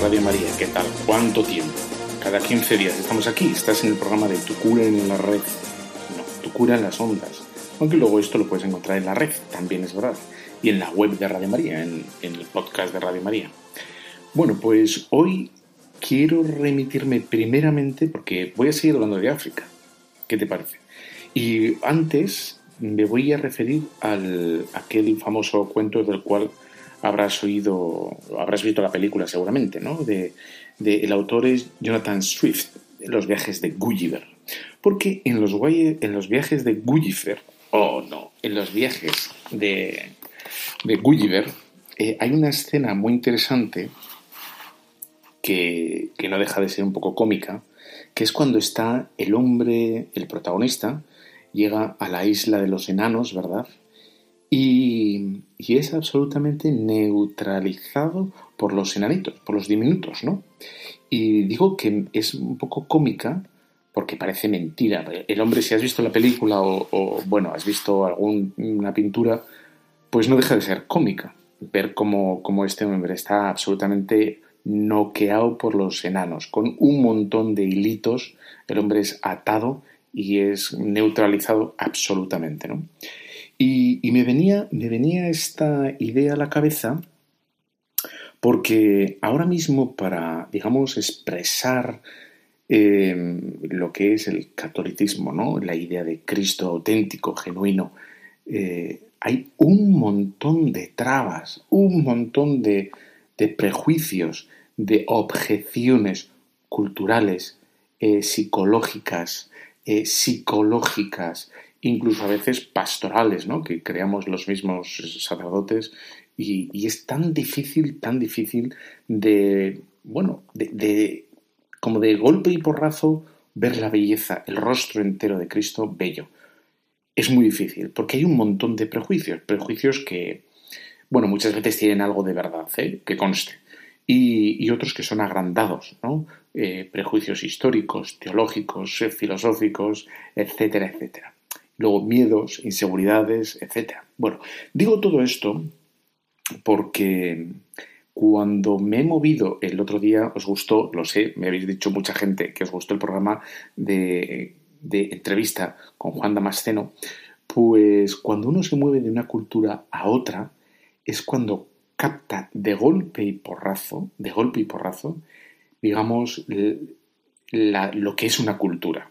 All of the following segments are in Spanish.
Radio María, ¿qué tal? ¿Cuánto tiempo? Cada 15 días estamos aquí, estás en el programa de Tu cura en la red, no, Tu cura en las ondas, aunque luego esto lo puedes encontrar en la red, también es verdad, y en la web de Radio María, en, en el podcast de Radio María. Bueno, pues hoy quiero remitirme primeramente, porque voy a seguir hablando de África, ¿qué te parece? Y antes me voy a referir al aquel famoso cuento del cual habrás oído, habrás visto la película seguramente, ¿no? De, de el autor es Jonathan Swift, Los viajes de Gulliver. Porque en los, en los viajes de Gulliver, oh no, en los viajes de, de Gulliver eh, hay una escena muy interesante que, que no deja de ser un poco cómica, que es cuando está el hombre, el protagonista, llega a la isla de los enanos, ¿verdad? Y, es absolutamente neutralizado por los enanitos, por los diminutos, ¿no? Y digo que es un poco cómica porque parece mentira. El hombre, si has visto la película o, o bueno, has visto alguna pintura, pues no deja de ser cómica. Ver cómo, cómo este hombre está absolutamente noqueado por los enanos, con un montón de hilitos, el hombre es atado y es neutralizado absolutamente, ¿no? Y, me, venía, me venía esta idea a la cabeza porque ahora mismo para, digamos, expresar eh, lo que es el catolicismo, ¿no? la idea de Cristo auténtico, genuino, eh, hay un montón de trabas, un montón de, prejuicios, de objeciones culturales, eh, psicológicas, psicológicas, incluso a veces pastorales, ¿no? que creamos los mismos sacerdotes, y, es tan difícil, tan difícil de, bueno, de, de, como de golpe y porrazo ver la belleza, el rostro entero de Cristo bello. Es muy difícil, porque hay un montón de prejuicios, prejuicios que, bueno, muchas veces tienen algo de verdad, ¿eh? que conste, y, y, otros que son agrandados, ¿no? Eh, prejuicios históricos, teológicos, eh, filosóficos, etcétera, etcétera luego miedos, inseguridades, etc. Bueno, digo todo esto porque cuando me he movido el otro día, os gustó, lo sé, me habéis dicho mucha gente que os gustó el programa de, de entrevista con Juan Damasceno, pues cuando uno se mueve de una cultura a otra, es cuando capta de golpe y porrazo, de golpe y porrazo, digamos, lo que es una cultura.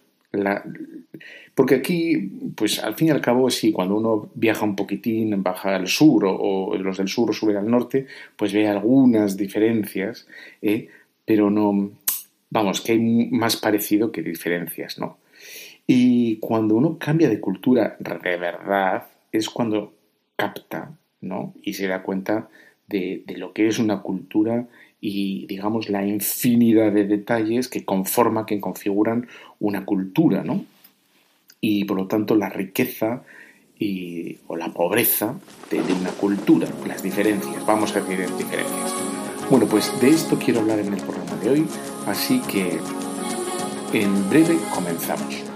Porque aquí, pues al fin y al cabo, sí, cuando uno viaja un poquitín, baja al sur o, los del sur suben al norte, pues ve algunas diferencias, ¿eh? pero no, vamos, que hay más parecido que diferencias, ¿no? Y cuando uno cambia de cultura de verdad, es cuando capta, ¿no? Y se da cuenta de lo que es una cultura y digamos la infinidad de detalles que conforman, que configuran una cultura, ¿no? Y por lo tanto la riqueza y, o la pobreza de, de, una cultura, las diferencias, vamos a decir diferencias. Bueno, pues de esto quiero hablar en el programa de hoy, así que en breve comenzamos.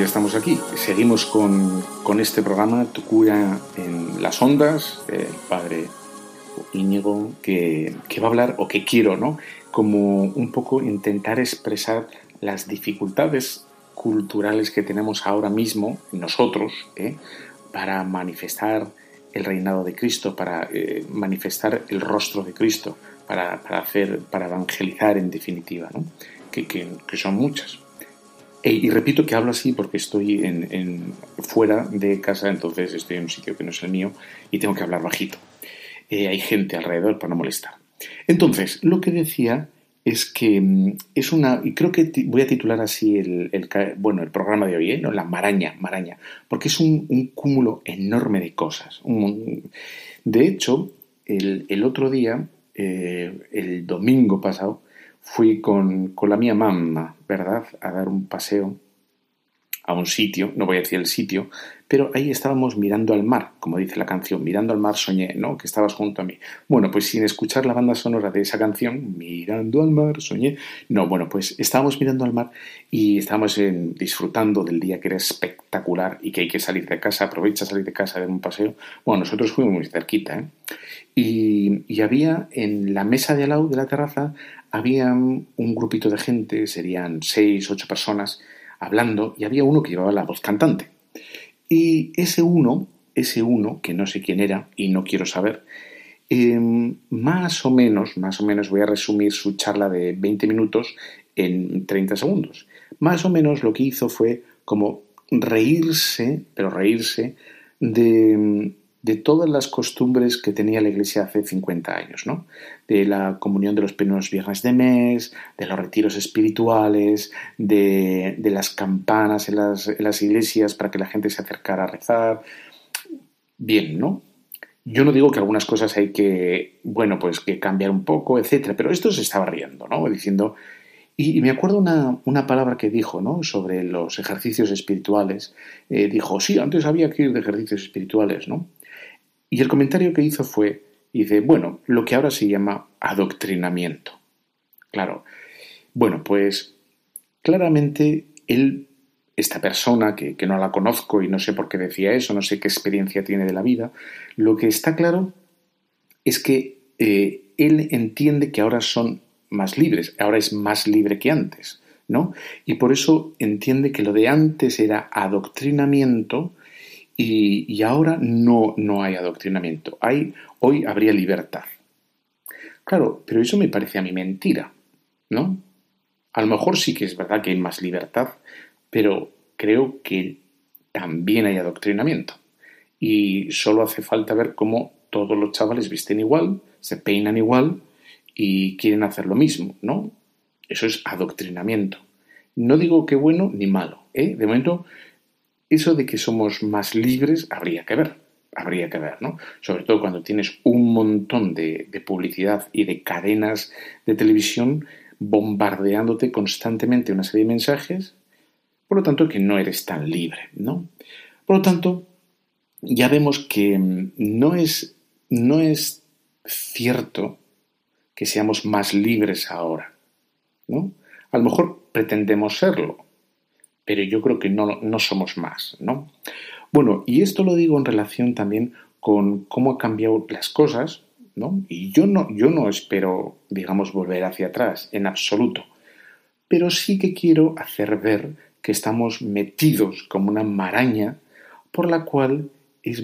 Ya estamos aquí. Seguimos con, este programa, Tu cura en las ondas, el padre Íñigo, que, va a hablar, o que quiero, ¿no? Como un poco intentar expresar las dificultades culturales que tenemos ahora mismo nosotros ¿eh? para manifestar el reinado de Cristo, para eh, manifestar el rostro de Cristo, para, hacer, para evangelizar en definitiva, ¿no? que, que son muchas. Eh, y repito que hablo así porque estoy en, fuera de casa, entonces estoy en un sitio que no es el mío y tengo que hablar bajito. Eh, hay gente alrededor para no molestar. Entonces, lo que decía es que mm, es una, y creo que voy a titular así el, bueno, el programa de hoy, ¿eh? ¿No? la maraña, maraña, porque es un, cúmulo enorme de cosas. de hecho, el, otro día, el domingo pasado, fui con, la mía mamá, ¿verdad?, a dar un paseo a un sitio, no voy a decir el sitio, pero ahí estábamos mirando al mar, como dice la canción, mirando al mar soñé, ¿no? Que estabas junto a mí. Bueno, pues sin escuchar la banda sonora de esa canción, mirando al mar soñé, no, bueno, pues estábamos mirando al mar y estábamos disfrutando del día que era espectacular y que hay que salir de casa, aprovecha salir de casa, dar un paseo. Bueno, nosotros fuimos muy cerquita, ¿eh? Y, y había en la mesa de al lado de la terraza, había un grupito de gente, serían seis, ocho personas, hablando, y había uno que llevaba la voz cantante. Y ese uno, ese uno, que no sé quién era y no quiero saber, em, más o menos, más o menos voy a resumir su charla de 20 minutos en 30 segundos. Más o menos lo que hizo fue como reírse, pero reírse de, de todas las costumbres que tenía la Iglesia hace 50 años, ¿no? De la comunión de los primeros viernes de mes, de los retiros espirituales, de, las campanas en las, en las, iglesias para que la gente se acercara a rezar. Bien, ¿no? Yo no digo que algunas cosas hay que, bueno, pues que cambiar un poco, etcétera, pero esto se estaba riendo, ¿no? Diciendo, y, me acuerdo una, una, palabra que dijo ¿no? sobre los ejercicios espirituales. Eh, dijo, sí, antes había que ir de ejercicios espirituales, ¿no? Y el comentario que hizo fue, dice, bueno, lo que ahora se llama adoctrinamiento. Claro, bueno, pues claramente él, esta persona, que, no la conozco y no sé por qué decía eso, no sé qué experiencia tiene de la vida, lo que está claro es que eh, él entiende que ahora son más libres, ahora es más libre que antes, ¿no? Y por eso entiende que lo de antes era adoctrinamiento y, ahora no, no hay adoctrinamiento. Hoy habría libertad. Claro, pero eso me parece a mí mentira, ¿no? A lo mejor sí que es verdad que hay más libertad, pero creo que también hay adoctrinamiento. Y solo hace falta ver cómo todos los chavales visten igual, se peinan igual y quieren hacer lo mismo, ¿no? Eso es adoctrinamiento. No digo que bueno ni malo, ¿eh? De momento eso de que somos más libres habría que ver, habría que ver, ¿no? Sobre todo cuando tienes un montón de, publicidad y de cadenas de televisión bombardeándote constantemente una serie de mensajes, por lo tanto que no eres tan libre, ¿no? Por lo tanto, ya vemos que mm, no es, no es cierto que seamos más libres ahora, ¿no? A lo mejor pretendemos serlo, pero yo creo que no, no somos más, ¿no? Bueno, y esto lo digo en relación también con cómo han cambiado las cosas, ¿no? Y yo no, yo no espero, digamos, volver hacia atrás, en absoluto. Pero sí que quiero hacer ver que estamos metidos como una maraña por la cual es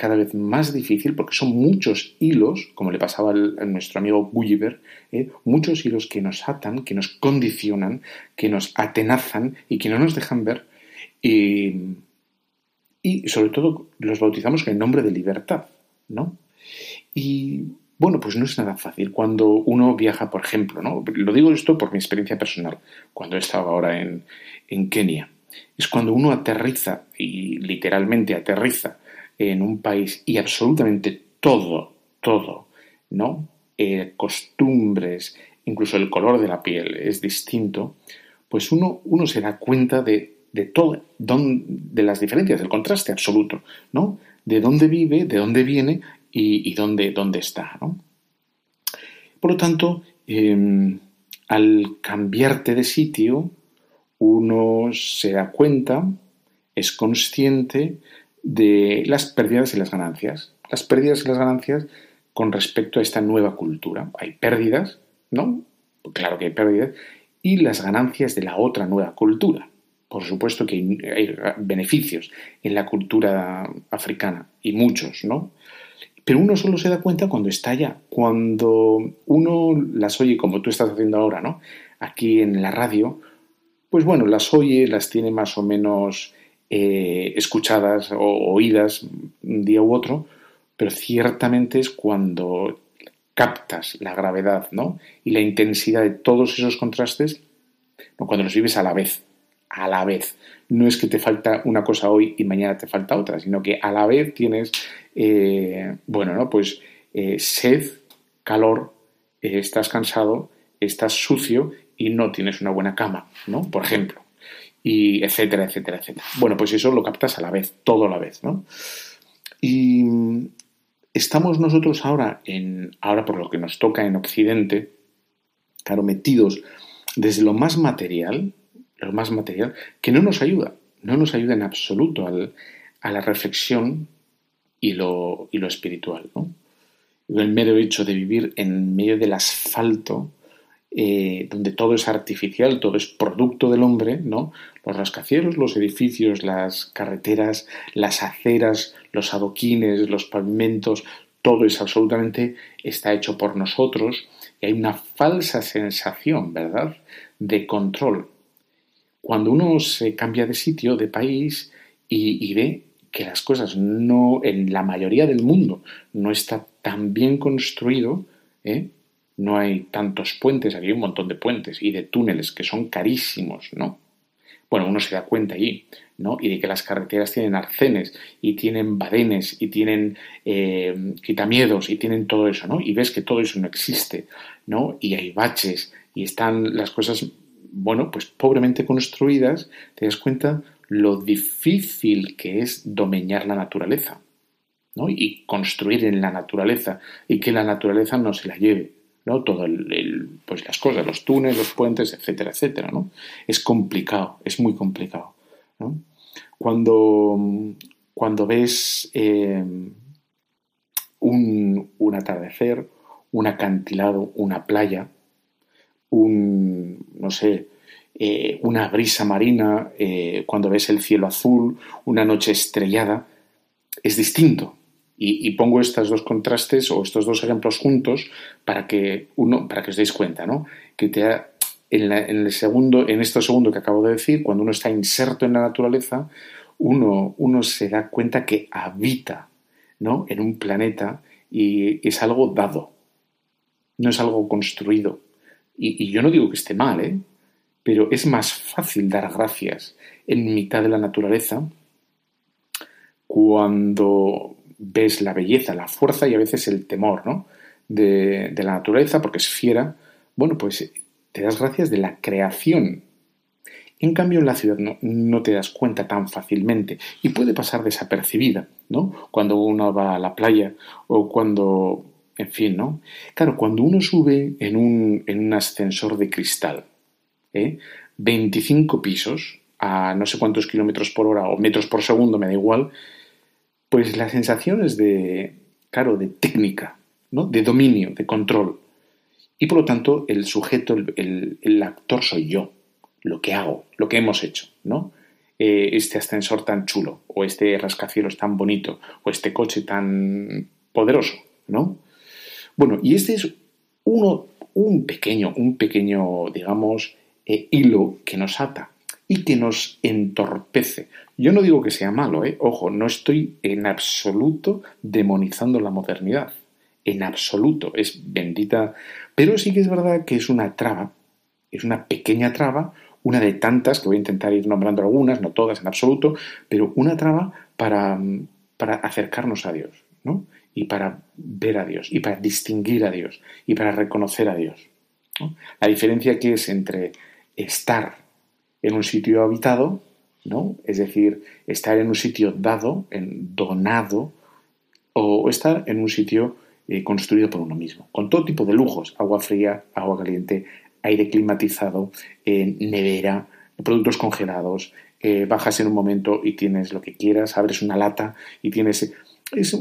cada vez más difícil, porque son muchos hilos, como le pasaba a nuestro amigo Gulliver, ¿eh? muchos hilos que nos atan, que nos condicionan, que nos atenazan y que no nos dejan ver. Y, sobre todo los bautizamos en el nombre de libertad, ¿no? Y bueno, pues no es nada fácil cuando uno viaja, por ejemplo, ¿no? Lo digo esto por mi experiencia personal, cuando he estado ahora en, en Kenia. Es cuando uno aterriza, y literalmente aterriza, en un país y absolutamente todo, todo, ¿no? Eh, costumbres, incluso el color de la piel es distinto, pues uno, uno se da cuenta de, de todo, de las diferencias, del contraste absoluto, ¿no? De dónde vive, de dónde viene y, dónde, dónde, está, ¿no? Por lo tanto, em, al cambiarte de sitio, uno se da cuenta, es consciente de las pérdidas y las ganancias. Las pérdidas y las ganancias con respecto a esta nueva cultura. Hay pérdidas, ¿no? Claro que hay pérdidas. Y las ganancias de la otra nueva cultura. Por supuesto que hay beneficios en la cultura africana y muchos, ¿no? Pero uno solo se da cuenta cuando está allá, cuando uno las oye como tú estás haciendo ahora, ¿no? Aquí en la radio, pues bueno, las oye, las tiene más o menos eh, escuchadas o oídas un día u otro, pero ciertamente es cuando captas la gravedad ¿no? y la intensidad de todos esos contrastes, cuando los vives a la vez, a la vez. No es que te falta una cosa hoy y mañana te falta otra, sino que a la vez tienes, eh, bueno, ¿no? Pues eh, sed, calor, estás cansado, estás sucio y no tienes una buena cama, ¿no? Por ejemplo y etcétera, etcétera, etcétera. Bueno, pues eso lo captas a la vez, todo a la vez, ¿no? Y estamos nosotros ahora, en, ahora por lo que nos toca en Occidente, claro, metidos desde lo más material, lo más material, que no nos ayuda, no nos ayuda en absoluto a la reflexión y lo, y lo espiritual, ¿no? El mero hecho de vivir en medio del asfalto, eh, donde todo es artificial, todo es producto del hombre, ¿no? Los rascacielos, los edificios, las carreteras, las aceras, los adoquines, los pavimentos, todo es absolutamente, está hecho por nosotros y hay una falsa sensación, ¿verdad?, de control. Cuando uno se cambia de sitio, de país, y, y ve que las cosas no, en la mayoría del mundo, no está tan bien construido, ¿eh? No hay tantos puentes, aquí hay un montón de puentes y de túneles que son carísimos, ¿no? Bueno, uno se da cuenta allí, ¿no? Y de que las carreteras tienen arcenes y tienen badenes y tienen eh, quitamiedos y tienen todo eso, ¿no? Y ves que todo eso no existe, ¿no? Y hay baches y están las cosas, bueno, pues pobremente construidas, te das cuenta lo difícil que es domeñar la naturaleza, ¿no? Y construir en la naturaleza y que la naturaleza no se la lleve. ¿No? Todo el, pues las cosas, los túneles, los puentes, etcétera, etcétera, ¿no? Es complicado, es muy complicado, Cuando, cuando ves eh, un, un, atardecer, un acantilado, una playa, un, no sé, eh, una brisa marina, eh, cuando ves el cielo azul, una noche estrellada, es distinto, y, pongo estos dos contrastes o estos dos ejemplos juntos para que uno, para que os deis cuenta, ¿no? Que te en, el segundo, en esto segundo que acabo de decir, cuando uno está inserto en la naturaleza, uno, uno se da cuenta que habita, ¿no? En un planeta y es algo dado, no es algo construido. Y, y yo no digo que esté mal, ¿eh? Pero es más fácil dar gracias en mitad de la naturaleza cuando ves la belleza, la fuerza y a veces el temor ¿no? de, la naturaleza, porque es fiera, bueno, pues te das gracias de la creación. En cambio, en la ciudad no, te das cuenta tan fácilmente y puede pasar desapercibida, ¿no? Cuando uno va a la playa o cuando, en fin, ¿no? Claro, cuando uno sube en un, en un ascensor de cristal, ¿eh? 25 pisos a no sé cuántos kilómetros por hora o metros por segundo, me da igual, pues las sensaciones de, claro, de técnica, ¿no? de dominio, de control. Y por lo tanto, el sujeto, el, actor soy yo, lo que hago, lo que hemos hecho, ¿no? Eh, este ascensor tan chulo, o este rascacielos tan bonito, o este coche tan poderoso, ¿no? Bueno, y este es uno, un pequeño, un pequeño, digamos, eh, hilo que nos ata y que nos entorpece. Yo no digo que sea malo, ¿eh? ojo, no estoy en absoluto demonizando la modernidad, en absoluto, es bendita, pero sí que es verdad que es una traba, es una pequeña traba, una de tantas, que voy a intentar ir nombrando algunas, no todas en absoluto, pero una traba para, para acercarnos a Dios, ¿no? Y para ver a Dios, y para distinguir a Dios, y para reconocer a Dios. La diferencia que es entre estar en un sitio habitado, ¿no? Es decir, estar en un sitio dado, en, donado, o estar en un sitio eh, construido por uno mismo, con todo tipo de lujos, agua fría, agua caliente, aire climatizado, nevera, productos congelados, eh, bajas en un momento y tienes lo que quieras, abres una lata y tienes... Es,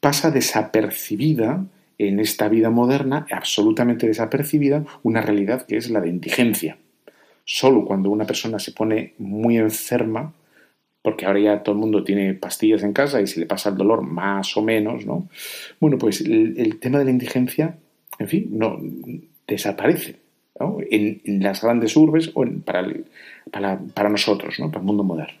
pasa desapercibida en esta vida moderna, absolutamente desapercibida, una realidad que es la de indigencia. Solo cuando una persona se pone muy enferma, porque ahora ya todo el mundo tiene pastillas en casa y se le pasa el dolor más o menos, ¿no? Bueno, pues el, tema de la indigencia, en fin, no desaparece en, las grandes urbes o para, para, nosotros, ¿no? Para el mundo moderno.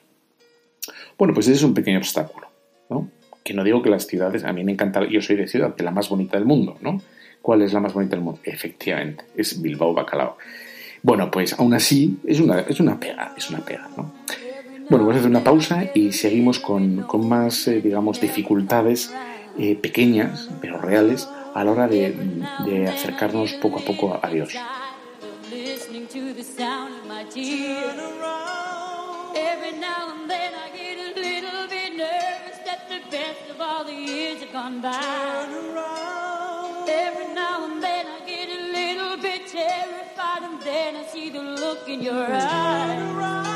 Bueno, pues ese es un pequeño obstáculo, ¿no? Que no digo que las ciudades, a mí me encanta, yo soy de ciudad, de la más bonita del mundo, ¿no? ¿Cuál es la más bonita del mundo? Efectivamente, es Bilbao Bacalao. Bueno, pues aún así es una, es una pega, es una pega, ¿no? Bueno, vamos a hacer una pausa y seguimos con, con más, eh, digamos, dificultades eh, pequeñas, pero reales, a la hora de, acercarnos poco a poco a Dios. Of. And I see the look in your eyes.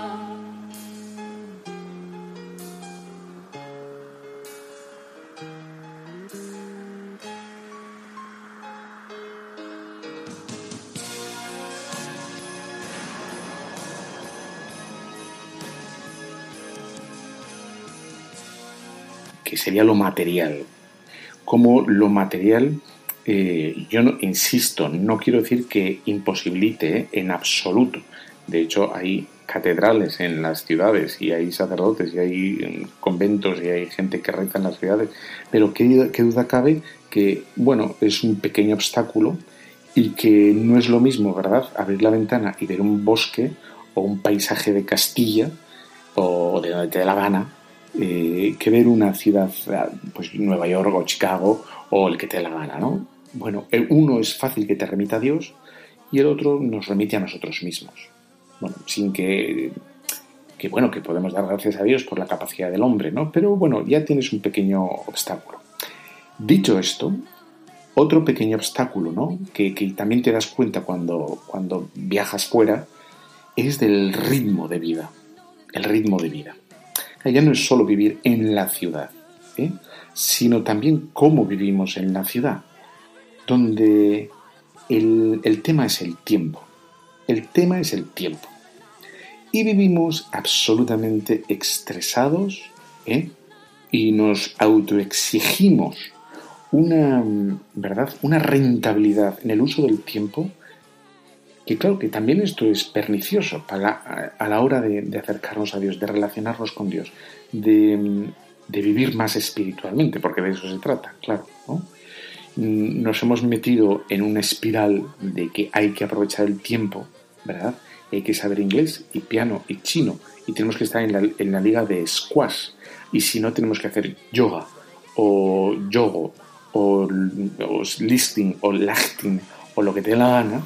Sería lo material. Como lo material, eh, yo no, insisto, no quiero decir que imposibilite en absoluto. De hecho, hay catedrales en las ciudades y hay sacerdotes y hay mm, conventos y hay gente que reza en las ciudades, pero qué, qué duda cabe que, bueno, es un pequeño obstáculo y que no es lo mismo, ¿verdad?, abrir la ventana y ver un bosque o un paisaje de Castilla o de la gana eh, que ver una ciudad, pues Nueva York o Chicago o el que te la gana, ¿no? Bueno, uno es fácil que te remita a Dios y el otro nos remite a nosotros mismos. Bueno, sin que, que bueno, que podemos dar gracias a Dios por la capacidad del hombre, ¿no? Pero bueno, ya tienes un pequeño obstáculo. Dicho esto, otro pequeño obstáculo, ¿no? Que, que también te das cuenta cuando, cuando viajas fuera, es del ritmo de vida. El ritmo de vida ya no es solo vivir en la ciudad, ¿eh? sino también cómo vivimos en la ciudad, donde el, tema es el tiempo. El tema es el tiempo. Y vivimos absolutamente estresados, ¿eh? y nos autoexigimos una, ¿verdad? una rentabilidad en el uso del tiempo, que claro que también esto es pernicioso para, a la hora de, acercarnos a Dios, de relacionarnos con Dios, de, vivir más espiritualmente, porque de eso se trata, claro. ¿no? Nos hemos metido en una espiral de que hay que aprovechar el tiempo, ¿verdad? Hay que saber inglés y piano y chino y tenemos que estar en la, en la liga de squash y si no tenemos que hacer yoga o yogo o, listing o lachting o lo que te dé la gana,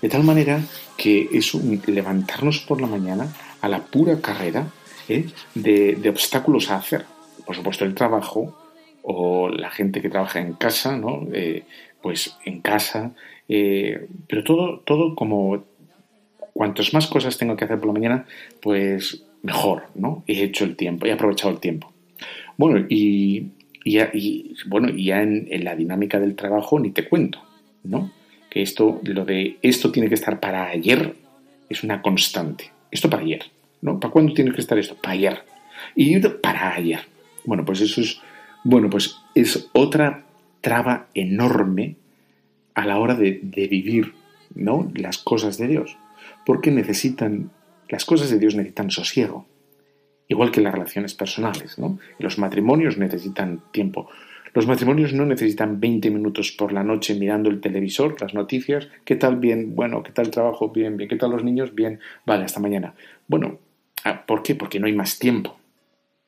de tal manera que es un levantarnos por la mañana a la pura carrera ¿eh? de, obstáculos a hacer. Por supuesto, el trabajo o la gente que trabaja en casa, ¿no? Eh, pues en casa, eh, pero todo, todo como cuantas más cosas tengo que hacer por la mañana, pues mejor, ¿no? He hecho el tiempo, he aprovechado el tiempo. Bueno, y y, bueno, ya en, la dinámica del trabajo ni te cuento, ¿no? Esto, lo de esto tiene que estar para ayer es una constante. Esto para ayer, ¿no? ¿Para cuándo tiene que estar esto? Para ayer. Y para ayer. Bueno, pues eso es, bueno, pues es otra traba enorme a la hora de, de vivir, ¿no? Las cosas de Dios. Porque necesitan, las cosas de Dios necesitan sosiego igual que las relaciones personales. ¿no? Los matrimonios necesitan tiempo. Los matrimonios no necesitan 20 minutos por la noche mirando el televisor, las noticias, ¿qué tal bien? Bueno, ¿qué tal el trabajo? Bien, bien. ¿Qué tal los niños? Bien. Vale, hasta mañana. Bueno, ah, ¿por qué? Porque no hay más tiempo.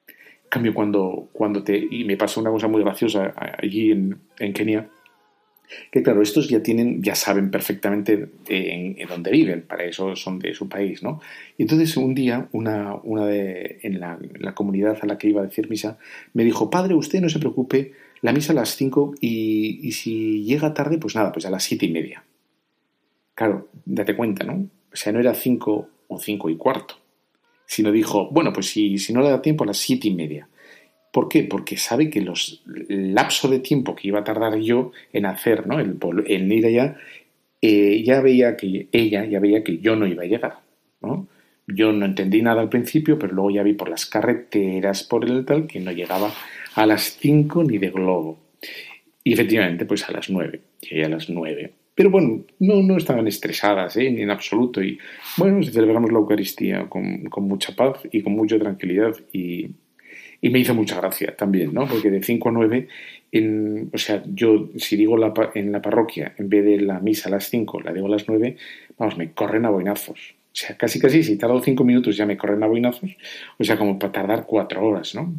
En cambio, cuando, cuando te... Y me pasó una cosa muy graciosa allí en, en Kenia, que claro, estos ya tienen, ya saben perfectamente en, dónde viven, para eso son de su país, ¿no? Y entonces un día, una, una de, en la, comunidad a la que iba a decir misa, me dijo, padre, usted no se preocupe, la misa a las 5 y, si llega tarde, pues nada, pues a las siete y media. Claro, date cuenta, ¿no? O sea, no era 5 o cinco y cuarto, sino dijo, bueno, pues si, si no le da tiempo a las siete y media. ¿Por qué? Porque sabe que los el lapso de tiempo que iba a tardar yo en hacer, ¿no? El, ir allá, eh, ya veía que ella ya veía que yo no iba a llegar, ¿no? Yo no entendí nada al principio, pero luego ya vi por las carreteras, por el tal, que no llegaba a las 5 ni de globo. Y efectivamente, pues a las 9, llegué a las 9. Pero bueno, no, no estaban estresadas, ¿eh? ni en absoluto. Y bueno, celebramos la Eucaristía con, con mucha paz y con mucha tranquilidad. Y, y me hizo mucha gracia también, ¿no? Porque de 5 a 9, en, o sea, yo si digo en la parroquia, en vez de la misa a las 5, la digo a las 9, vamos, me corren a boinazos. O sea, casi casi, si tardo 5 minutos ya me corren a boinazos, o sea, como para tardar 4 horas, ¿no?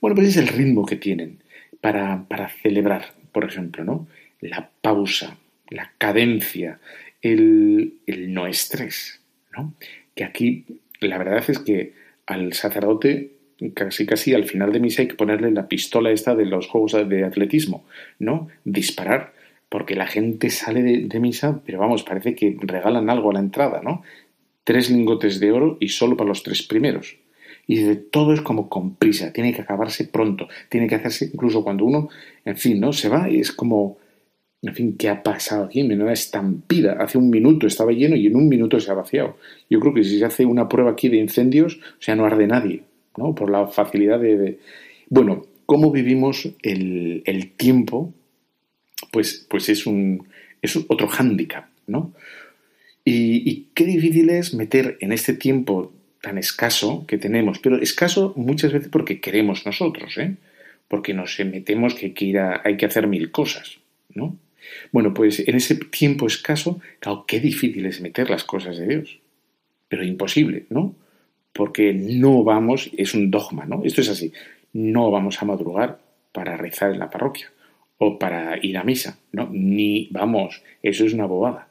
Bueno, pues es el ritmo que tienen para, para celebrar, por ejemplo, ¿no? La pausa, la cadencia, el, el no estrés, ¿no? Que aquí la verdad es que al sacerdote casi casi al final de misa hay que ponerle la pistola esta de los juegos de atletismo, ¿no? Disparar, porque la gente sale de, misa, pero vamos, parece que regalan algo a la entrada, ¿no? Tres lingotes de oro y solo para los tres primeros. Y de todo es como con prisa, tiene que acabarse pronto, tiene que hacerse incluso cuando uno, en fin, ¿no? Se va y es como, en fin, ¿qué ha pasado aquí? Menuda estampida. Hace un minuto estaba lleno y en un minuto se ha vaciado. Yo creo que si se hace una prueba aquí de incendios, o sea, no arde nadie. ¿no? Por la facilidad de, Bueno, cómo vivimos el, tiempo, pues, pues es, un, es otro hándicap, ¿no? Y, qué difícil es meter en este tiempo tan escaso que tenemos, pero escaso muchas veces porque queremos nosotros, ¿eh? Porque nos metemos que hay que, hay que hacer mil cosas, ¿no? Bueno, pues en ese tiempo escaso, claro, qué difícil es meter las cosas de Dios, pero imposible, ¿no? porque no vamos, es un dogma, ¿no? Esto es así, no vamos a madrugar para rezar en la parroquia o para ir a misa, ¿no? Ni vamos, eso es una bobada.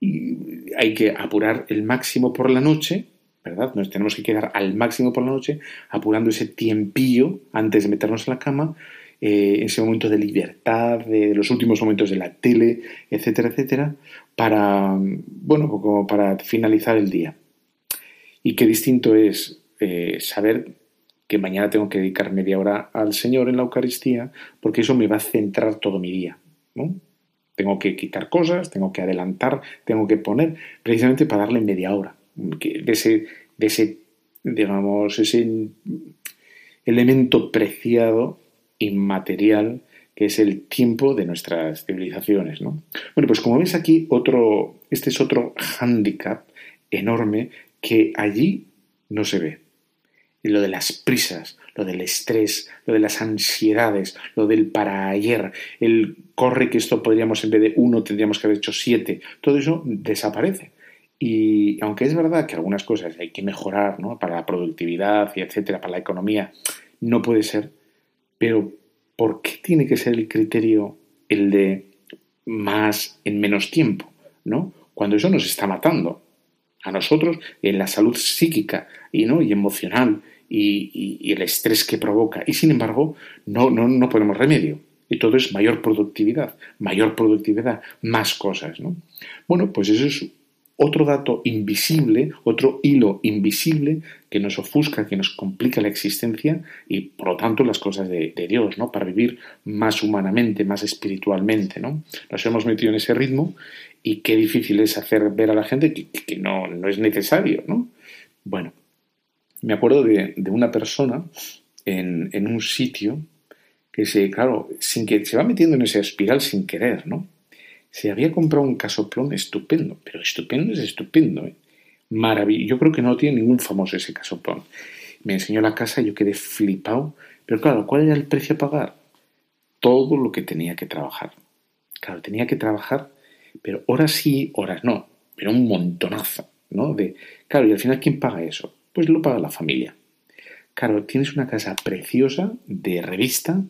Y hay que apurar el máximo por la noche, ¿verdad? Nos tenemos que quedar al máximo por la noche, apurando ese tiempillo antes de meternos en la cama, eh, ese momento de libertad, de los últimos momentos de la tele, etcétera, etcétera, para, bueno, como para finalizar el día. Y qué distinto es eh, saber que mañana tengo que dedicar media hora al Señor en la Eucaristía, porque eso me va a centrar todo mi día. ¿no? Tengo que quitar cosas, tengo que adelantar, tengo que poner, precisamente para darle media hora. De ese, de ese digamos, ese, elemento preciado, inmaterial, que es el tiempo de nuestras civilizaciones. ¿no? Bueno, pues como ves aquí, otro, este es otro hándicap enorme que allí no se ve. Lo de las prisas, lo del estrés, lo de las ansiedades, lo del para ayer, el corre que esto podríamos en vez de uno tendríamos que haber hecho siete, todo eso desaparece. Y aunque es verdad que algunas cosas hay que mejorar, ¿no? Para la productividad y etcétera, para la economía, no puede ser, pero ¿por qué tiene que ser el criterio el de más en menos tiempo, ¿no? Cuando eso nos está matando a nosotros en la salud psíquica y, ¿no? y emocional y, el estrés que provoca. Y sin embargo, no, no, no ponemos remedio. Y todo es mayor productividad, mayor productividad, más cosas. ¿no? Bueno, pues eso es otro dato invisible, otro hilo invisible que nos ofusca, que nos complica la existencia y por lo tanto las cosas de, Dios, ¿no? Para vivir más humanamente, más espiritualmente, ¿no? Nos hemos metido en ese ritmo y qué difícil es hacer ver a la gente que, no, no, es necesario, ¿no? Bueno, me acuerdo de, una persona en, en, un sitio que se, claro, sin que se va metiendo en esa espiral sin querer, ¿no? Se había comprado un casoplón estupendo, pero estupendo es estupendo, ¿eh? Maravilloso. Yo creo que no tiene ningún famoso ese casoplón. Me enseñó la casa yo quedé flipado. Pero claro, ¿cuál era el precio a pagar? Todo lo que tenía que trabajar. Claro, tenía que trabajar, pero horas sí, horas no, pero un montonazo, ¿no? De, claro, y al final, ¿quién paga eso? Pues lo paga la familia. Claro, tienes una casa preciosa de revista,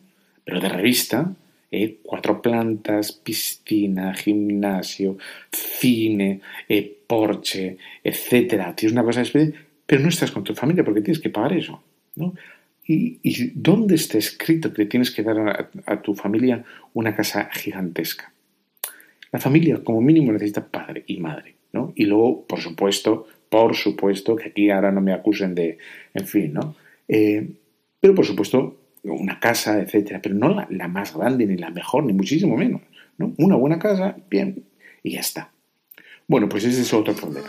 pero de revista, ¿eh? cuatro plantas, piscina, gimnasio, cine, eh, porche, etcétera. Tienes una cosa especial, pero no estás con tu familia porque tienes que pagar eso, ¿no? ¿Y, dónde está escrito que tienes que dar a, a, tu familia una casa gigantesca? La familia, como mínimo, necesita padre y madre, ¿no? Y luego, por supuesto, por supuesto, que aquí ahora no me acusen de, en fin, ¿no? Eh, pero por supuesto, una casa, etcétera, pero no la, más grande, ni la mejor, ni muchísimo menos, ¿no? Una buena casa, bien, y ya está. Bueno, pues ese es otro problema.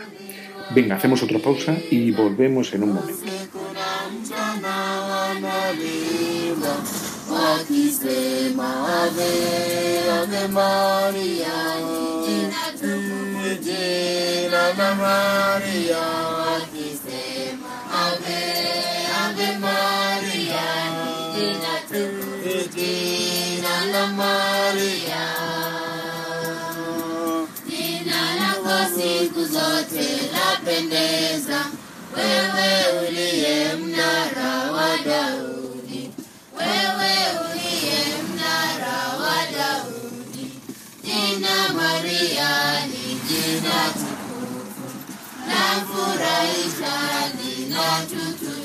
Venga, hacemos otra pausa y volvemos en un momento. Tu jina la lako siku zote lapendeza. Wewe uliye mnara wa wewe uliye mnara wa Daudi. Jina Maria ni jina tukufu. Lafurahisha linatutuliza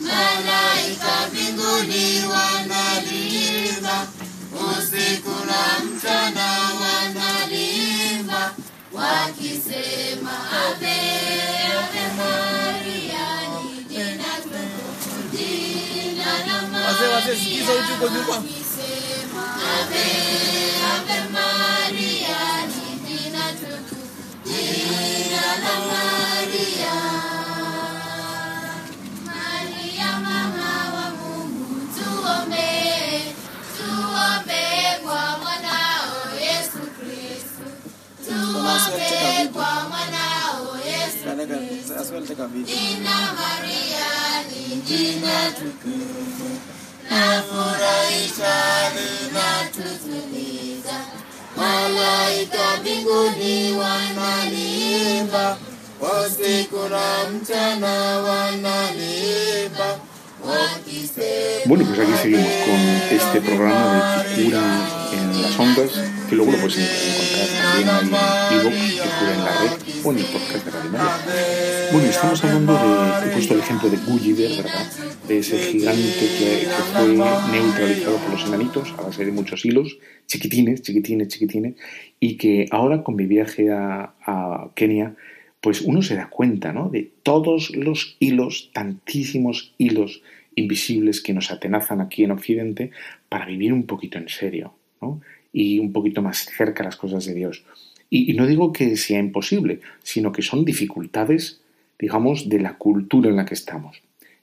malaika mbinguni wanaliimba, usiku na mchana wanaliimba, wakisema ave ave maria ni jina tukufu jina la maria wakisema ave ave maria ni jina tukufu jina la maria maria malaika mbinguni usiku na mchana Bueno, pues aquí seguimos con este programa de Cura en las ondas, que luego lo puedes encontrar también en iVoox, que en la red, o en el podcast de Radio María. Bueno, estamos hablando de, he puesto el ejemplo de Gulliver, ¿verdad? De ese gigante que, que fue neutralizado por los enanitos a base de muchos hilos, chiquitines, chiquitines, chiquitines, y que ahora con mi viaje a, a Kenia, pues uno se da cuenta, ¿no? De todos los hilos, tantísimos hilos invisibles que nos atenazan aquí en Occidente para vivir un poquito en serio, ¿no? Y un poquito más cerca las cosas de Dios. Y, y no digo que sea imposible, sino que son dificultades, digamos, de la cultura en la que estamos.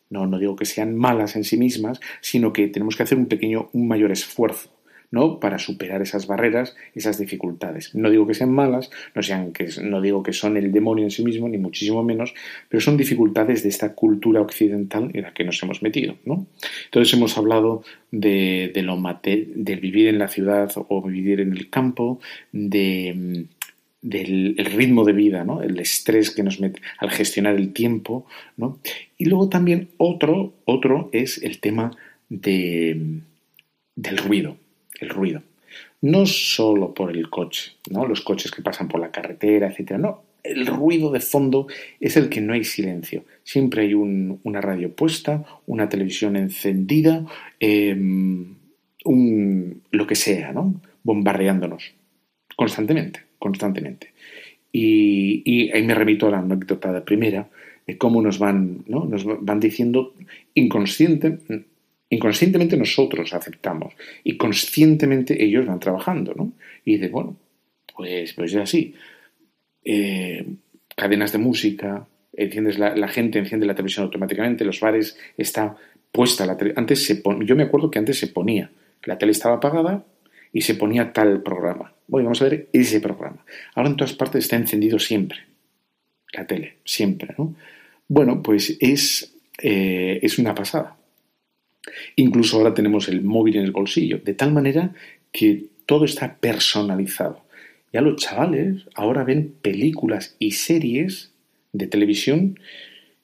No, no digo que sean malas en sí mismas, sino que tenemos que hacer un pequeño, un mayor esfuerzo. ¿No? para superar esas barreras, esas dificultades. No digo que sean malas, no, sean que, no digo que son el demonio en sí mismo, ni muchísimo menos, pero son dificultades de esta cultura occidental en la que nos hemos metido. ¿no? Entonces hemos hablado de, de lo del vivir en la ciudad o vivir en el campo, de del ritmo de vida, ¿no? el estrés que nos mete al gestionar el tiempo. ¿no? Y luego también otro, otro es el tema de, del ruido, el ruido. No solo por el coche, ¿no? los coches que pasan por la carretera, etc. No, el ruido de fondo es el que no hay silencio. Siempre hay una radio puesta, una televisión encendida, em, un, lo que sea, ¿no? bombardeándonos constantemente constantemente. Y, ahí me remito a la anécdota de primera, de cómo nos van, ¿no? nos van diciendo inconsciente, inconscientemente nosotros aceptamos y conscientemente ellos van trabajando, ¿no? Y de, bueno, pues, pues es así. Eh, cadenas de música, enciendes la, gente enciende la televisión automáticamente, los bares está puesta la Antes se yo me acuerdo que antes se ponía, la tele estaba apagada y se ponía tal programa. Bueno, vamos a ver ese programa. Ahora en todas partes está encendido siempre. La tele, siempre, ¿no? Bueno, pues es, eh, es una pasada. Incluso ahora tenemos el móvil en el bolsillo, de tal manera que todo está personalizado. Ya los chavales ahora ven películas y series de televisión.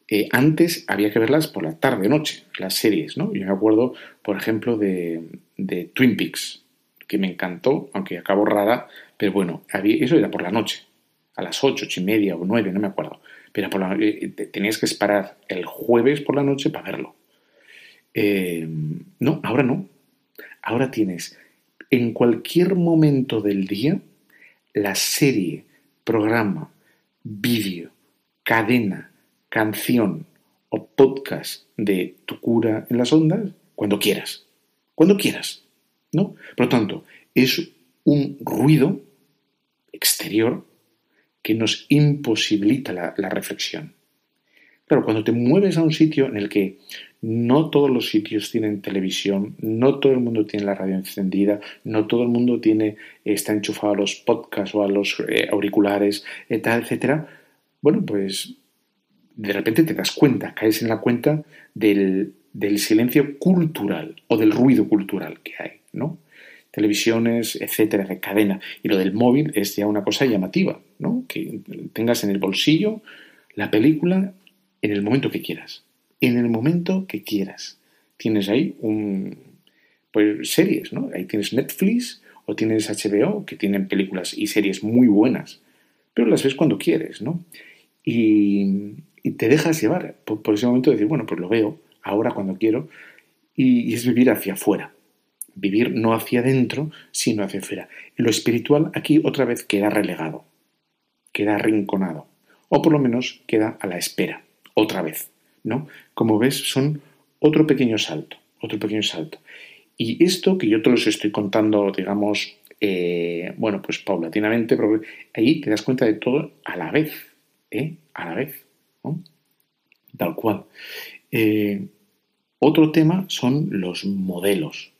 Eh, antes había que verlas por la tarde, noche, las series, ¿no? Yo me acuerdo, por ejemplo, de, de Twin Peaks que me encantó, aunque acabó rara, pero bueno, eso era por la noche, a las ocho, ocho y media o nueve, no me acuerdo. Pero eh, tenías que esperar el jueves por la noche para verlo. Eh, no, ahora no. Ahora tienes en cualquier momento del día la serie, programa, vídeo, cadena, canción o podcast de tu cura en las ondas cuando quieras. Cuando quieras. ¿no? Por lo tanto, es un ruido exterior que nos imposibilita la, reflexión. Claro, cuando te mueves a un sitio en el que no todos los sitios tienen televisión, no todo el mundo tiene la radio encendida, no todo el mundo tiene, está enchufado a los podcasts o a los eh, auriculares, etcétera, bueno, pues de repente te das cuenta, caes en la cuenta del silencio cultural o del ruido cultural que hay. ¿no? televisiones, etcétera, de cadena. Y lo del móvil es ya una cosa llamativa, ¿no? Que tengas en el bolsillo la película en el momento que quieras. En el momento que quieras. Tienes ahí un pues series, ¿no? Ahí tienes Netflix o tienes HBO que tienen películas y series muy buenas, pero las ves cuando quieres, ¿no? Y, te dejas llevar por, ese momento de decir, bueno, pues lo veo ahora cuando quiero y es vivir hacia afuera Vivir no hacia adentro, sino hacia afuera. Lo espiritual aquí otra vez queda relegado, queda arrinconado, o por lo menos queda a la espera, otra vez, ¿no? Como ves, son otro pequeño salto, otro pequeño salto. Y esto que yo te los estoy contando, digamos, eh, bueno, pues paulatinamente, ahí te das cuenta de todo a la vez, ¿eh? A la vez, Tal cual. Eh, otro tema son los modelos.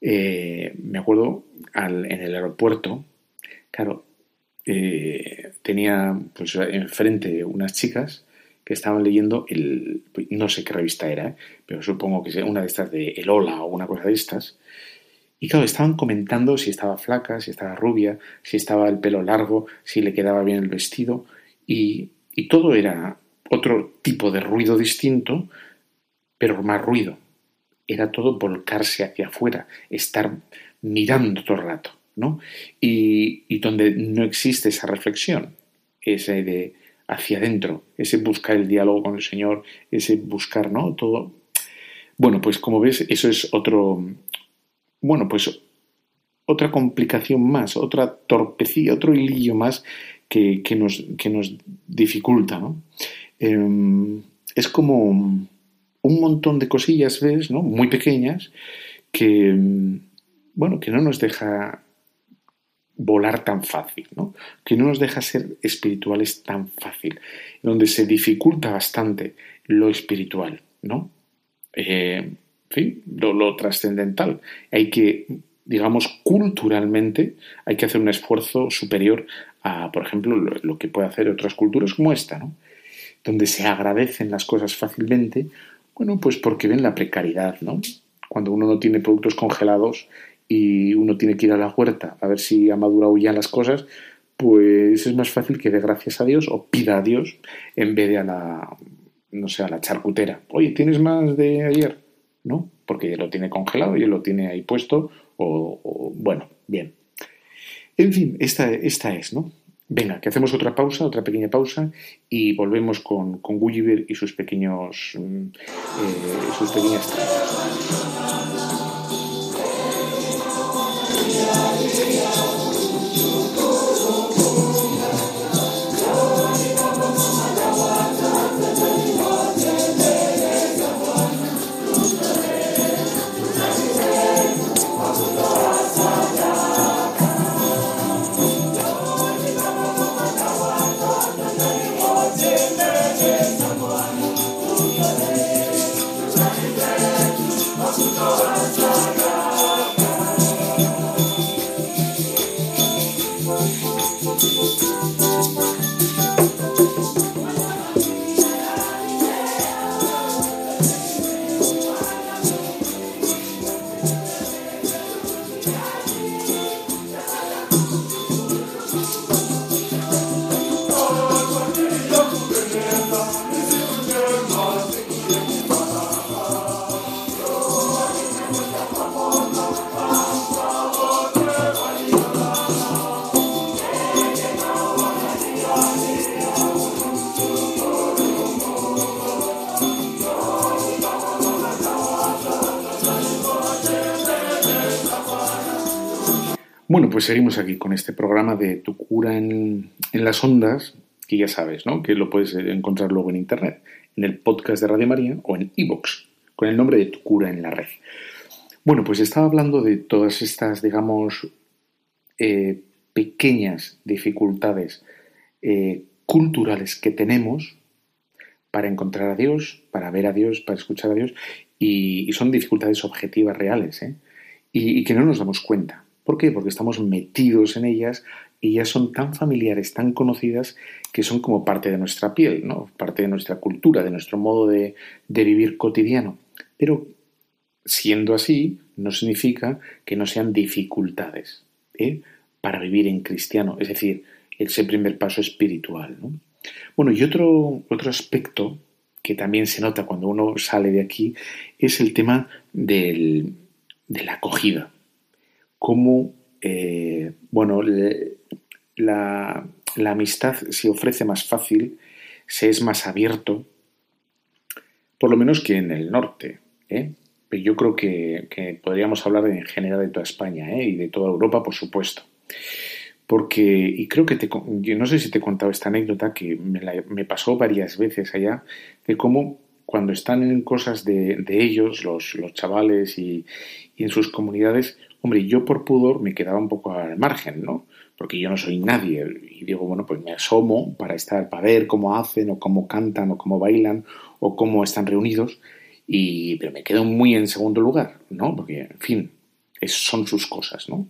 Eh, me acuerdo en el aeropuerto, claro, eh, tenía pues enfrente unas chicas que estaban leyendo el, no sé qué revista era, pero supongo que una de estas de El Ola o una cosa de estas. Y claro, estaban comentando si estaba flaca, si estaba rubia, si estaba el pelo largo, si le quedaba bien el vestido. Y, y todo era otro tipo de ruido distinto, pero más ruido era todo volcarse hacia afuera, estar mirando todo el rato, ¿no? Y, donde no existe esa reflexión, ese de hacia adentro, ese buscar el diálogo con el Señor, ese buscar, ¿no? Todo. Bueno, pues como ves, eso es otro, bueno, pues otra complicación más, otra torpecilla, otro hilillo más que, nos, que nos dificulta, ¿no? Em, es como un montón de cosillas, ¿ves? ¿no? Muy pequeñas, que, bueno, que no nos deja volar tan fácil, ¿no? que no nos deja ser espirituales tan fácil, donde se dificulta bastante lo espiritual, ¿no? Eh, lo, trascendental. Hay que, digamos, culturalmente, hay que hacer un esfuerzo superior a, por ejemplo, lo, que puede hacer otras culturas como esta, ¿no? Donde se agradecen las cosas fácilmente, bueno, pues porque ven la precariedad, ¿no? Cuando uno no tiene productos congelados y uno tiene que ir a la huerta a ver si ha madurado ya las cosas, pues es más fácil que dé gracias a Dios o pida a Dios en vez de a la, no sé, a la charcutera. Oye, ¿tienes más de ayer? ¿no? Porque ya lo tiene congelado, y lo tiene ahí puesto, o, bueno, bien. En fin, esta, esta es, ¿no? Venga, que hacemos otra pausa, otra pequeña pausa, y volvemos con, con Gulliver y sus pequeños, mm, eh, sus pequeñas pues seguimos aquí con este programa de Tu cura en, las ondas, que ya sabes, ¿no? Que lo puedes encontrar luego en internet, en el podcast de Radio María o en iVoox, con el nombre de Tu cura en la red. Bueno, pues estaba hablando de todas estas, digamos, eh, pequeñas dificultades eh, culturales que tenemos para encontrar a Dios, para ver a Dios, para escuchar a Dios, y, son dificultades objetivas reales, ¿eh? y que no nos damos cuenta. ¿Por qué? Porque estamos metidos en ellas y ya son tan familiares, tan conocidas, que son como parte de nuestra piel, ¿no? parte de nuestra cultura, de nuestro modo de, vivir cotidiano. Pero siendo así, no significa que no sean dificultades ¿eh? para vivir en cristiano, es decir, ese primer paso espiritual. ¿no? Bueno, y otro, otro aspecto que también se nota cuando uno sale de aquí es el tema de la acogida cómo, eh, bueno, la, amistad se ofrece más fácil, se es más abierto, por lo menos que en el norte. ¿eh? Pero yo creo que, podríamos hablar en general de toda España ¿eh? y de toda Europa, por supuesto. Porque, y creo que te, yo no sé si te he contado esta anécdota que me, pasó varias veces allá, de cómo cuando están en cosas de, ellos, los, chavales y, en sus comunidades, Hombre, yo por pudor me quedaba un poco al margen, ¿no? Porque yo no soy nadie. Y digo, bueno, pues me asomo para estar, para ver cómo hacen, o cómo cantan, o cómo bailan, o cómo están reunidos. Y, pero me quedo muy en segundo lugar, ¿no? Porque, en fin, son sus cosas, ¿no?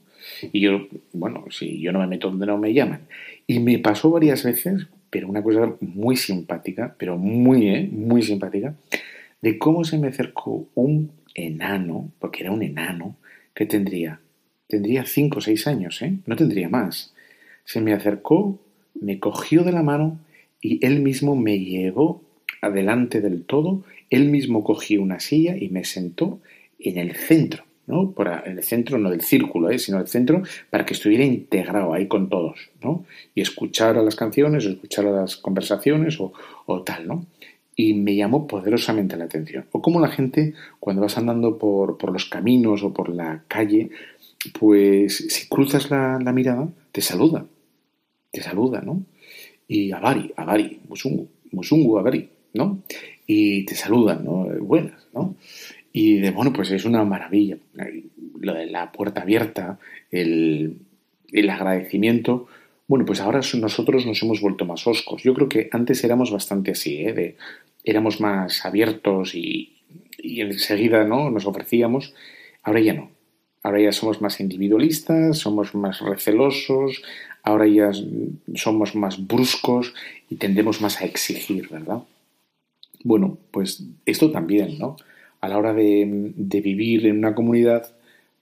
Y yo, bueno, si yo no me meto donde no me llaman. Y me pasó varias veces, pero una cosa muy simpática, pero muy, ¿eh? muy simpática, de cómo se me acercó un enano, porque era un enano, ¿Qué tendría? Tendría cinco o seis años, ¿eh? No tendría más. Se me acercó, me cogió de la mano y él mismo me llevó adelante del todo, él mismo cogió una silla y me sentó en el centro, ¿no? Por el centro no del círculo, ¿eh? sino el centro para que estuviera integrado ahí con todos, ¿no? Y escuchara las canciones, o escuchara las conversaciones o, o tal, ¿no? Y me llamó poderosamente la atención. O como la gente, cuando vas andando por, por los caminos o por la calle, pues si cruzas la, mirada, te saluda. Te saluda, ¿no? Y Avari, Avari, Musungu, Musungu, Avari, ¿no? Y te saludan, ¿no? Buenas, ¿no? Y de, bueno, pues es una maravilla. Lo de la puerta abierta, el, el agradecimiento, bueno, pues ahora nosotros nos hemos vuelto más oscos. Yo creo que antes éramos bastante así, ¿eh? de éramos más abiertos y, enseguida ¿no? nos ofrecíamos, ahora ya no. Ahora ya somos más individualistas, somos más recelosos, ahora ya somos más bruscos y tendemos más a exigir, ¿verdad? Bueno, pues esto también, ¿no? A la hora de, de vivir en una comunidad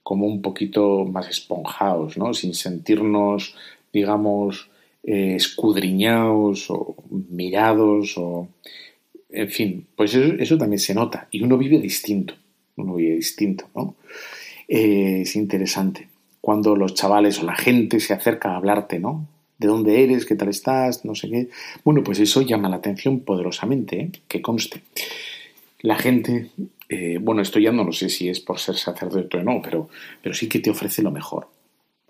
como un poquito más esponjados, ¿no? Sin sentirnos, digamos, eh, escudriñados o mirados o... En fin, pues eso, eso, también se nota y uno vive distinto, uno vive distinto, ¿no? Eh, es interesante cuando los chavales o la gente se acerca a hablarte, ¿no? ¿De dónde eres? ¿Qué tal estás? No sé qué. Bueno, pues eso llama la atención poderosamente, ¿eh? que conste. La gente, eh, bueno, esto ya no lo sé si es por ser sacerdote o no, pero, pero sí que te ofrece lo mejor.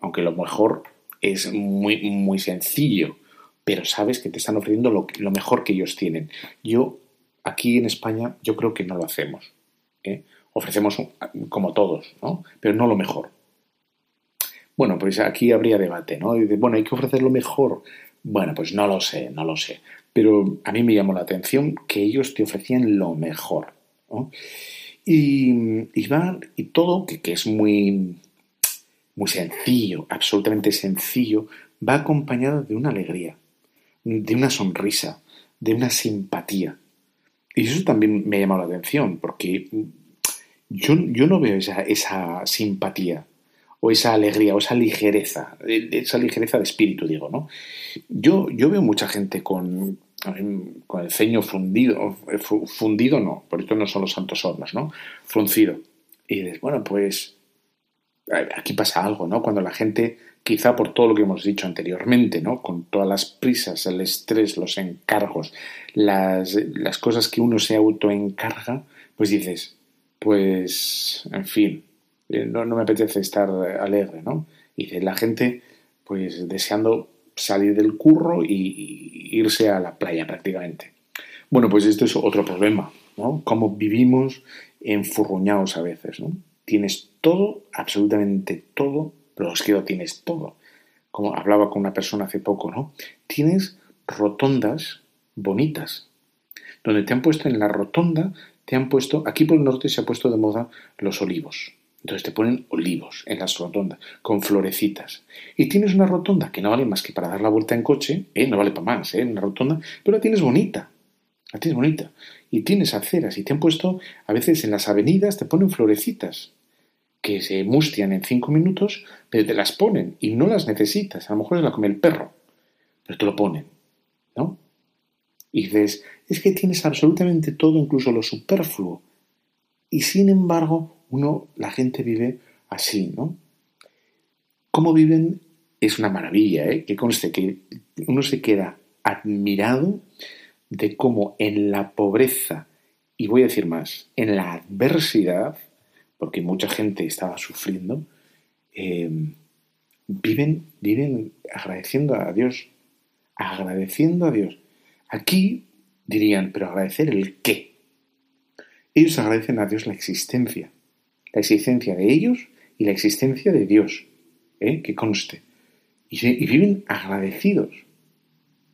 Aunque lo mejor es muy, muy sencillo, pero sabes que te están ofreciendo lo, lo mejor que ellos tienen. Yo, aquí en España, yo creo que no lo hacemos. ¿eh? Ofrecemos como todos, ¿no? Pero no lo mejor. Bueno, pues aquí habría debate, ¿no? Bueno, hay que ofrecer lo mejor. Bueno, pues no lo sé, no lo sé. Pero a mí me llamó la atención que ellos te ofrecían lo mejor. y todo, que, que es muy, muy sencillo, absolutamente sencillo, va acompañado de una alegría, de una sonrisa, de una simpatía. Y eso también me ha llamado la atención, porque yo, yo no veo esa, esa simpatía o esa alegría o esa ligereza, esa ligereza de espíritu, digo, ¿no? Yo, yo veo mucha gente con, con el ceño fundido, fundido no, por esto no son los santos hornos, ¿no? Fruncido. Y dices, bueno, pues aquí pasa algo, ¿no? Cuando la gente, quizá por todo lo que hemos dicho anteriormente, ¿no? Con todas las prisas, el estrés, los encargos, las, las cosas que uno se autoencarga, pues dices, pues, en fin, eh, no, no, me apetece estar alegre, ¿no? Y la gente, pues, deseando salir del curro y, y irse a la playa prácticamente. Bueno, pues esto es otro problema, ¿no? Cómo vivimos enfurruñados a veces, ¿no? Tienes todo, absolutamente todo, pero es que lo tienes todo. Como hablaba con una persona hace poco, ¿no? Tienes rotondas bonitas, donde te han puesto en la rotonda, te han puesto, aquí por el norte se ha puesto de moda los olivos. Entonces te ponen olivos en las rotondas, con florecitas. Y tienes una rotonda que no vale más que para dar la vuelta en coche, ¿eh? no vale para más, ¿eh? una rotonda, pero la tienes bonita. La tienes bonita. Y tienes aceras y te han puesto, a veces en las avenidas te ponen florecitas que se mustian en cinco minutos, pero te las ponen y no las necesitas. A lo mejor se la come el perro, pero te lo ponen, ¿no? Y dices, es que tienes absolutamente todo, incluso lo superfluo. Y sin embargo, uno, la gente vive así, ¿no? Cómo viven es una maravilla, ¿eh? Que conste que uno se queda admirado de cómo en la pobreza, y voy a decir más, en la adversidad, porque mucha gente estaba sufriendo, eh, viven, viven agradeciendo a Dios, agradeciendo a Dios. Aquí dirían, pero agradecer el qué. Ellos agradecen a Dios la existencia, la existencia de ellos y la existencia de Dios, ¿eh? que conste. Y, y viven agradecidos.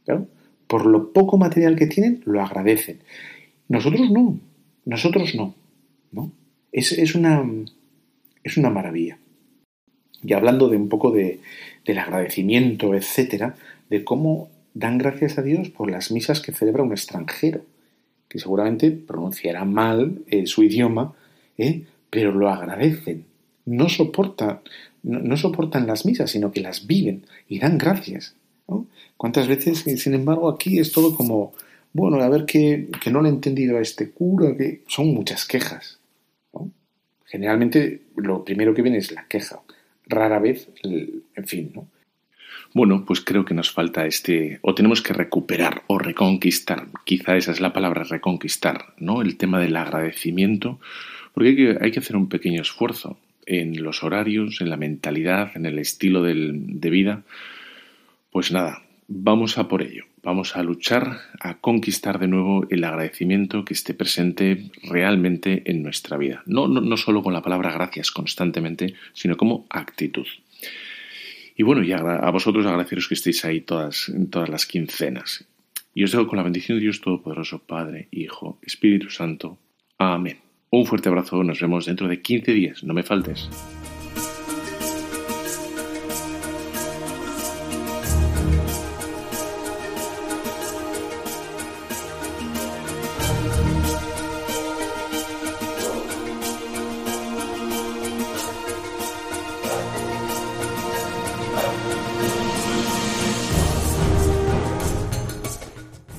¿claro? Por lo poco material que tienen, lo agradecen. Nosotros no, nosotros no. ¿no? Es, es, una, es una maravilla. Y hablando de un poco de, del agradecimiento, etcétera, de cómo dan gracias a Dios por las misas que celebra un extranjero, que seguramente pronunciará mal eh, su idioma, ¿eh? pero lo agradecen. No soportan, no, no, soportan las misas, sino que las viven y dan gracias. ¿no? ¿Cuántas veces, sin embargo, aquí es todo como, bueno, a ver que, que no le he entendido a este cura, que son muchas quejas. Generalmente lo primero que viene es la queja, rara vez, en fin, ¿no? Bueno, pues creo que nos falta este, o tenemos que recuperar o reconquistar, quizá esa es la palabra reconquistar, ¿no? El tema del agradecimiento, porque hay que, hay que hacer un pequeño esfuerzo en los horarios, en la mentalidad, en el estilo del, de vida. Pues nada, vamos a por ello vamos a luchar a conquistar de nuevo el agradecimiento que esté presente realmente en nuestra vida. No, no, no, solo con la palabra gracias constantemente, sino como actitud. Y bueno, y a, vosotros agradeceros que estéis ahí todas, en todas las quincenas. Y os dejo con la bendición de Dios Todopoderoso, Padre, Hijo, Espíritu Santo. Amén. Un fuerte abrazo, nos vemos dentro de 15 días, no me faltes.